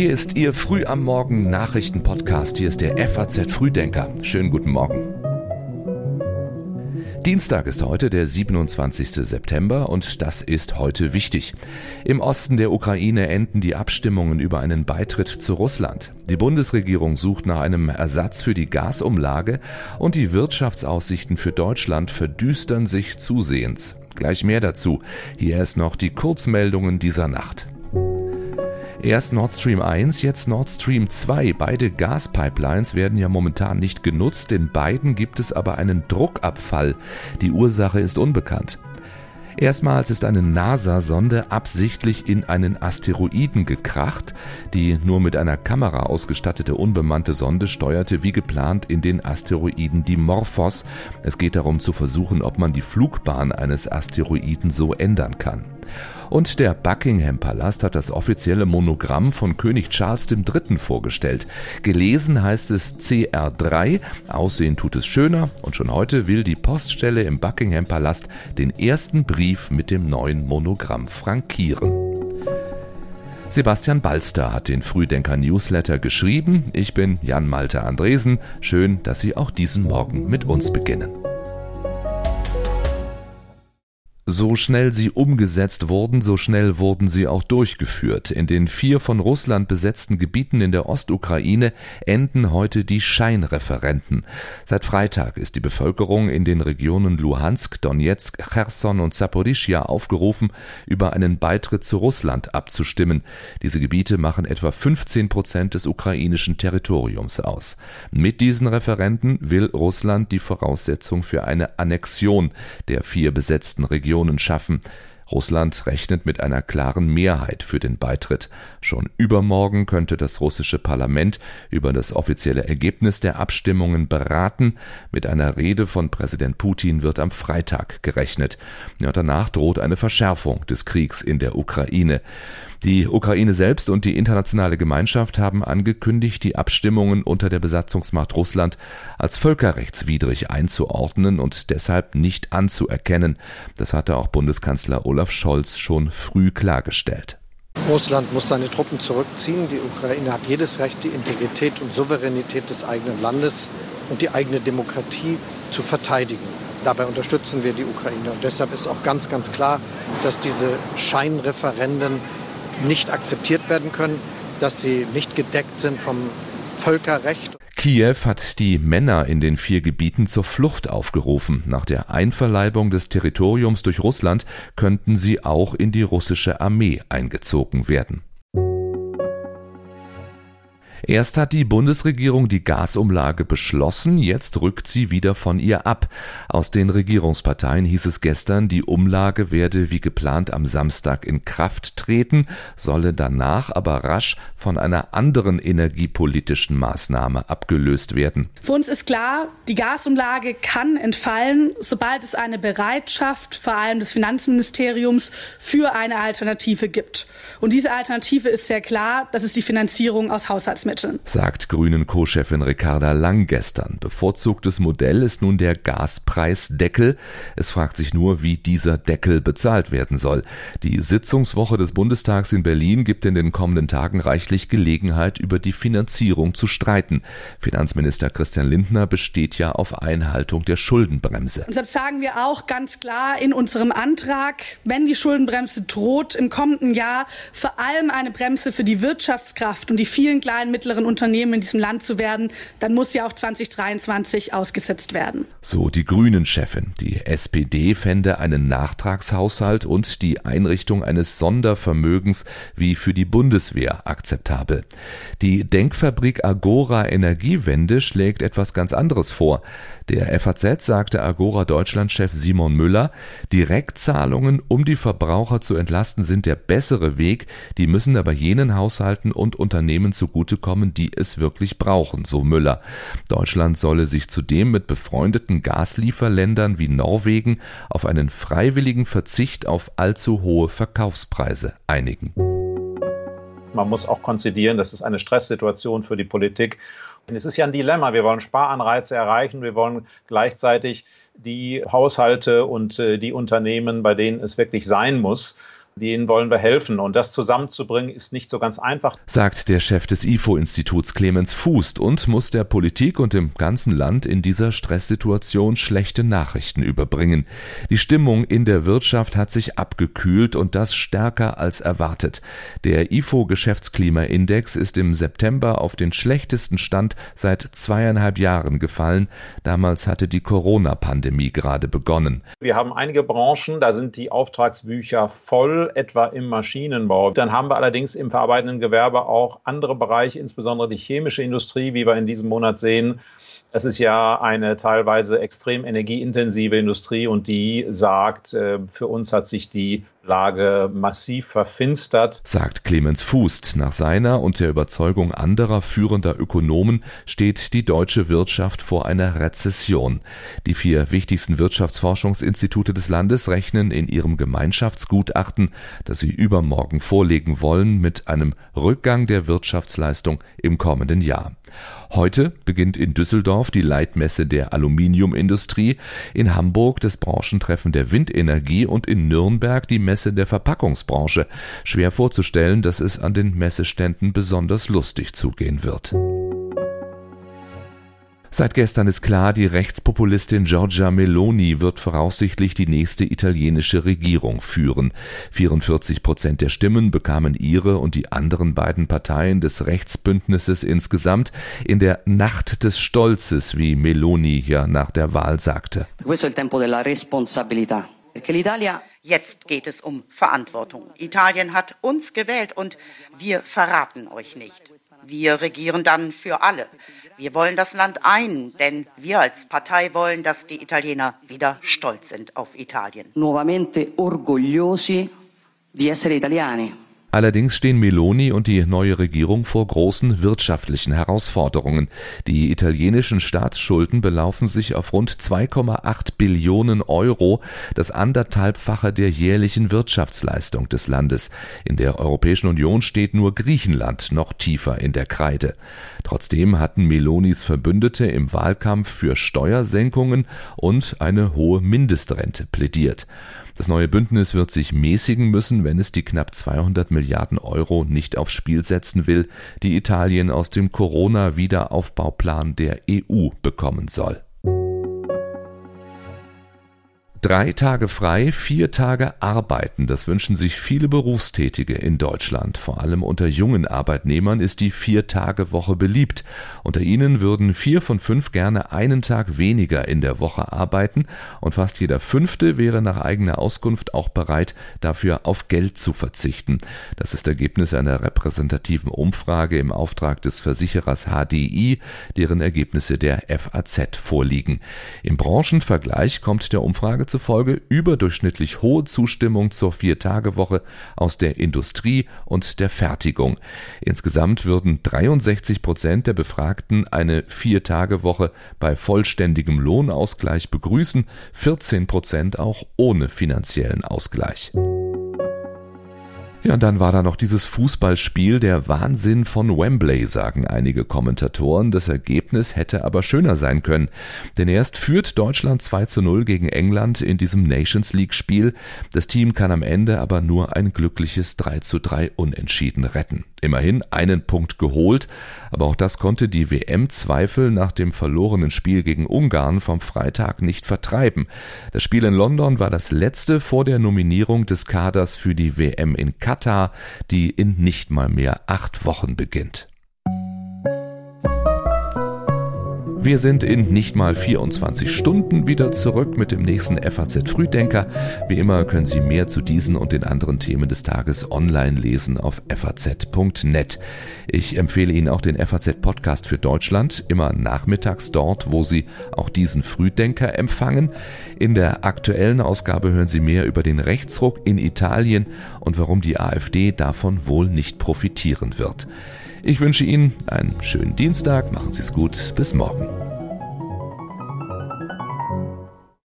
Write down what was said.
Hier ist Ihr Früh am Morgen Nachrichtenpodcast. Hier ist der FAZ Frühdenker. Schönen guten Morgen. Dienstag ist heute der 27. September und das ist heute wichtig. Im Osten der Ukraine enden die Abstimmungen über einen Beitritt zu Russland. Die Bundesregierung sucht nach einem Ersatz für die Gasumlage und die Wirtschaftsaussichten für Deutschland verdüstern sich zusehends. Gleich mehr dazu. Hier ist noch die Kurzmeldungen dieser Nacht. Erst Nord Stream 1, jetzt Nord Stream 2. Beide Gaspipelines werden ja momentan nicht genutzt. In beiden gibt es aber einen Druckabfall. Die Ursache ist unbekannt. Erstmals ist eine NASA-Sonde absichtlich in einen Asteroiden gekracht. Die nur mit einer Kamera ausgestattete unbemannte Sonde steuerte wie geplant in den Asteroiden Dimorphos. Es geht darum zu versuchen, ob man die Flugbahn eines Asteroiden so ändern kann. Und der Buckingham Palast hat das offizielle Monogramm von König Charles III. vorgestellt. Gelesen heißt es CR3, aussehen tut es schöner und schon heute will die Poststelle im Buckingham Palast den ersten Brief mit dem neuen Monogramm frankieren. Sebastian Balster hat den Frühdenker Newsletter geschrieben. Ich bin Jan Malte Andresen. Schön, dass Sie auch diesen Morgen mit uns beginnen. So schnell sie umgesetzt wurden, so schnell wurden sie auch durchgeführt. In den vier von Russland besetzten Gebieten in der Ostukraine enden heute die Scheinreferenten. Seit Freitag ist die Bevölkerung in den Regionen Luhansk, Donetsk, Cherson und Saporischia aufgerufen, über einen Beitritt zu Russland abzustimmen. Diese Gebiete machen etwa 15 Prozent des ukrainischen Territoriums aus. Mit diesen Referenten will Russland die Voraussetzung für eine Annexion der vier besetzten Regionen Sanktionen schaffen. Russland rechnet mit einer klaren Mehrheit für den Beitritt. Schon übermorgen könnte das russische Parlament über das offizielle Ergebnis der Abstimmungen beraten. Mit einer Rede von Präsident Putin wird am Freitag gerechnet. Ja, danach droht eine Verschärfung des Kriegs in der Ukraine. Die Ukraine selbst und die internationale Gemeinschaft haben angekündigt, die Abstimmungen unter der Besatzungsmacht Russland als völkerrechtswidrig einzuordnen und deshalb nicht anzuerkennen. Das hatte auch Bundeskanzler Olaf Scholz schon früh klargestellt. Russland muss seine Truppen zurückziehen. Die Ukraine hat jedes Recht, die Integrität und Souveränität des eigenen Landes und die eigene Demokratie zu verteidigen. Dabei unterstützen wir die Ukraine. Und deshalb ist auch ganz, ganz klar, dass diese Scheinreferenden nicht akzeptiert werden können, dass sie nicht gedeckt sind vom Völkerrecht. Kiew hat die Männer in den vier Gebieten zur Flucht aufgerufen. Nach der Einverleibung des Territoriums durch Russland könnten sie auch in die russische Armee eingezogen werden. Erst hat die Bundesregierung die Gasumlage beschlossen, jetzt rückt sie wieder von ihr ab. Aus den Regierungsparteien hieß es gestern, die Umlage werde wie geplant am Samstag in Kraft treten, solle danach aber rasch von einer anderen energiepolitischen Maßnahme abgelöst werden. Für uns ist klar, die Gasumlage kann entfallen, sobald es eine Bereitschaft vor allem des Finanzministeriums für eine Alternative gibt. Und diese Alternative ist sehr klar, das ist die Finanzierung aus Haushaltsmitteln. Lebensmitteln. Sagt Grünen Co-Chefin Ricarda Lang gestern. Bevorzugtes Modell ist nun der Gaspreisdeckel. Es fragt sich nur, wie dieser Deckel bezahlt werden soll. Die Sitzungswoche des Bundestags in Berlin gibt in den kommenden Tagen reichlich Gelegenheit, über die Finanzierung zu streiten. Finanzminister Christian Lindner besteht ja auf Einhaltung der Schuldenbremse. deshalb sagen wir auch ganz klar in unserem Antrag, wenn die Schuldenbremse droht, im kommenden Jahr vor allem eine Bremse für die Wirtschaftskraft und die vielen kleinen mittleren Unternehmen in diesem Land zu werden, dann muss sie auch 2023 ausgesetzt werden. So die Grünen-Chefin. Die SPD fände einen Nachtragshaushalt und die Einrichtung eines Sondervermögens wie für die Bundeswehr akzeptabel. Die Denkfabrik Agora Energiewende schlägt etwas ganz anderes vor. Der FAZ sagte Agora Deutschland-Chef Simon Müller, Direktzahlungen, um die Verbraucher zu entlasten, sind der bessere Weg, die müssen aber jenen Haushalten und Unternehmen zugutekommen, die es wirklich brauchen, so Müller. Deutschland solle sich zudem mit befreundeten Gaslieferländern wie Norwegen auf einen freiwilligen Verzicht auf allzu hohe Verkaufspreise einigen. Man muss auch konzidieren, das ist eine Stresssituation für die Politik es ist ja ein Dilemma. Wir wollen Sparanreize erreichen, wir wollen gleichzeitig die Haushalte und äh, die Unternehmen, bei denen es wirklich sein muss, denen wollen wir helfen. Und das zusammenzubringen ist nicht so ganz einfach. Sagt der Chef des IFO-Instituts Clemens Fußt und muss der Politik und dem ganzen Land in dieser Stresssituation schlechte Nachrichten überbringen. Die Stimmung in der Wirtschaft hat sich abgekühlt und das stärker als erwartet. Der IFO-Geschäftsklimaindex ist im September auf den schlechtesten Stand seit zweieinhalb Jahren gefallen. Damals hatte die Corona-Pandemie gerade begonnen. Wir haben einige Branchen, da sind die Auftragsbücher voll etwa im Maschinenbau. Dann haben wir allerdings im verarbeitenden Gewerbe auch andere Bereiche, insbesondere die chemische Industrie, wie wir in diesem Monat sehen. Es ist ja eine teilweise extrem energieintensive Industrie und die sagt, äh, für uns hat sich die Lage massiv verfinstert. Sagt Clemens Fußt. Nach seiner und der Überzeugung anderer führender Ökonomen steht die deutsche Wirtschaft vor einer Rezession. Die vier wichtigsten Wirtschaftsforschungsinstitute des Landes rechnen in ihrem Gemeinschaftsgutachten, das sie übermorgen vorlegen wollen, mit einem Rückgang der Wirtschaftsleistung im kommenden Jahr. Heute beginnt in Düsseldorf die Leitmesse der Aluminiumindustrie, in Hamburg das Branchentreffen der Windenergie und in Nürnberg die Messe der Verpackungsbranche. Schwer vorzustellen, dass es an den Messeständen besonders lustig zugehen wird. Seit gestern ist klar, die Rechtspopulistin Giorgia Meloni wird voraussichtlich die nächste italienische Regierung führen. 44 Prozent der Stimmen bekamen ihre und die anderen beiden Parteien des Rechtsbündnisses insgesamt in der Nacht des Stolzes, wie Meloni ja nach der Wahl sagte. Questo è il tempo della responsabilità. Jetzt geht es um Verantwortung. Italien hat uns gewählt und wir verraten euch nicht. Wir regieren dann für alle. Wir wollen das Land ein, denn wir als Partei wollen, dass die Italiener wieder stolz sind auf Italien. Nuovamente orgogliosi di essere italiani. Allerdings stehen Meloni und die neue Regierung vor großen wirtschaftlichen Herausforderungen. Die italienischen Staatsschulden belaufen sich auf rund 2,8 Billionen Euro, das anderthalbfache der jährlichen Wirtschaftsleistung des Landes. In der Europäischen Union steht nur Griechenland noch tiefer in der Kreide. Trotzdem hatten Melonis Verbündete im Wahlkampf für Steuersenkungen und eine hohe Mindestrente plädiert. Das neue Bündnis wird sich mäßigen müssen, wenn es die knapp 200 Milliarden Euro nicht aufs Spiel setzen will, die Italien aus dem Corona-Wiederaufbauplan der EU bekommen soll. Drei Tage frei, vier Tage arbeiten, das wünschen sich viele Berufstätige in Deutschland. Vor allem unter jungen Arbeitnehmern ist die Vier-Tage-Woche beliebt. Unter ihnen würden vier von fünf gerne einen Tag weniger in der Woche arbeiten und fast jeder Fünfte wäre nach eigener Auskunft auch bereit, dafür auf Geld zu verzichten. Das ist Ergebnis einer repräsentativen Umfrage im Auftrag des Versicherers HDI, deren Ergebnisse der FAZ vorliegen. Im Branchenvergleich kommt der Umfrage zufolge überdurchschnittlich hohe Zustimmung zur Vier-Tage-Woche aus der Industrie und der Fertigung. Insgesamt würden 63 Prozent der Befragten eine Vier-Tage-Woche bei vollständigem Lohnausgleich begrüßen, 14 Prozent auch ohne finanziellen Ausgleich. Ja, und dann war da noch dieses Fußballspiel, der Wahnsinn von Wembley, sagen einige Kommentatoren. Das Ergebnis hätte aber schöner sein können. Denn erst führt Deutschland 2 zu 0 gegen England in diesem Nations League Spiel. Das Team kann am Ende aber nur ein glückliches 3 zu 3 Unentschieden retten. Immerhin einen Punkt geholt, aber auch das konnte die WM-Zweifel nach dem verlorenen Spiel gegen Ungarn vom Freitag nicht vertreiben. Das Spiel in London war das letzte vor der Nominierung des Kaders für die WM in Katar, die in nicht mal mehr acht Wochen beginnt. Wir sind in nicht mal 24 Stunden wieder zurück mit dem nächsten FAZ Frühdenker. Wie immer können Sie mehr zu diesen und den anderen Themen des Tages online lesen auf faz.net. Ich empfehle Ihnen auch den FAZ Podcast für Deutschland, immer nachmittags dort, wo Sie auch diesen Frühdenker empfangen. In der aktuellen Ausgabe hören Sie mehr über den Rechtsruck in Italien und warum die AfD davon wohl nicht profitieren wird. Ich wünsche Ihnen einen schönen Dienstag, machen Sie es gut, bis morgen.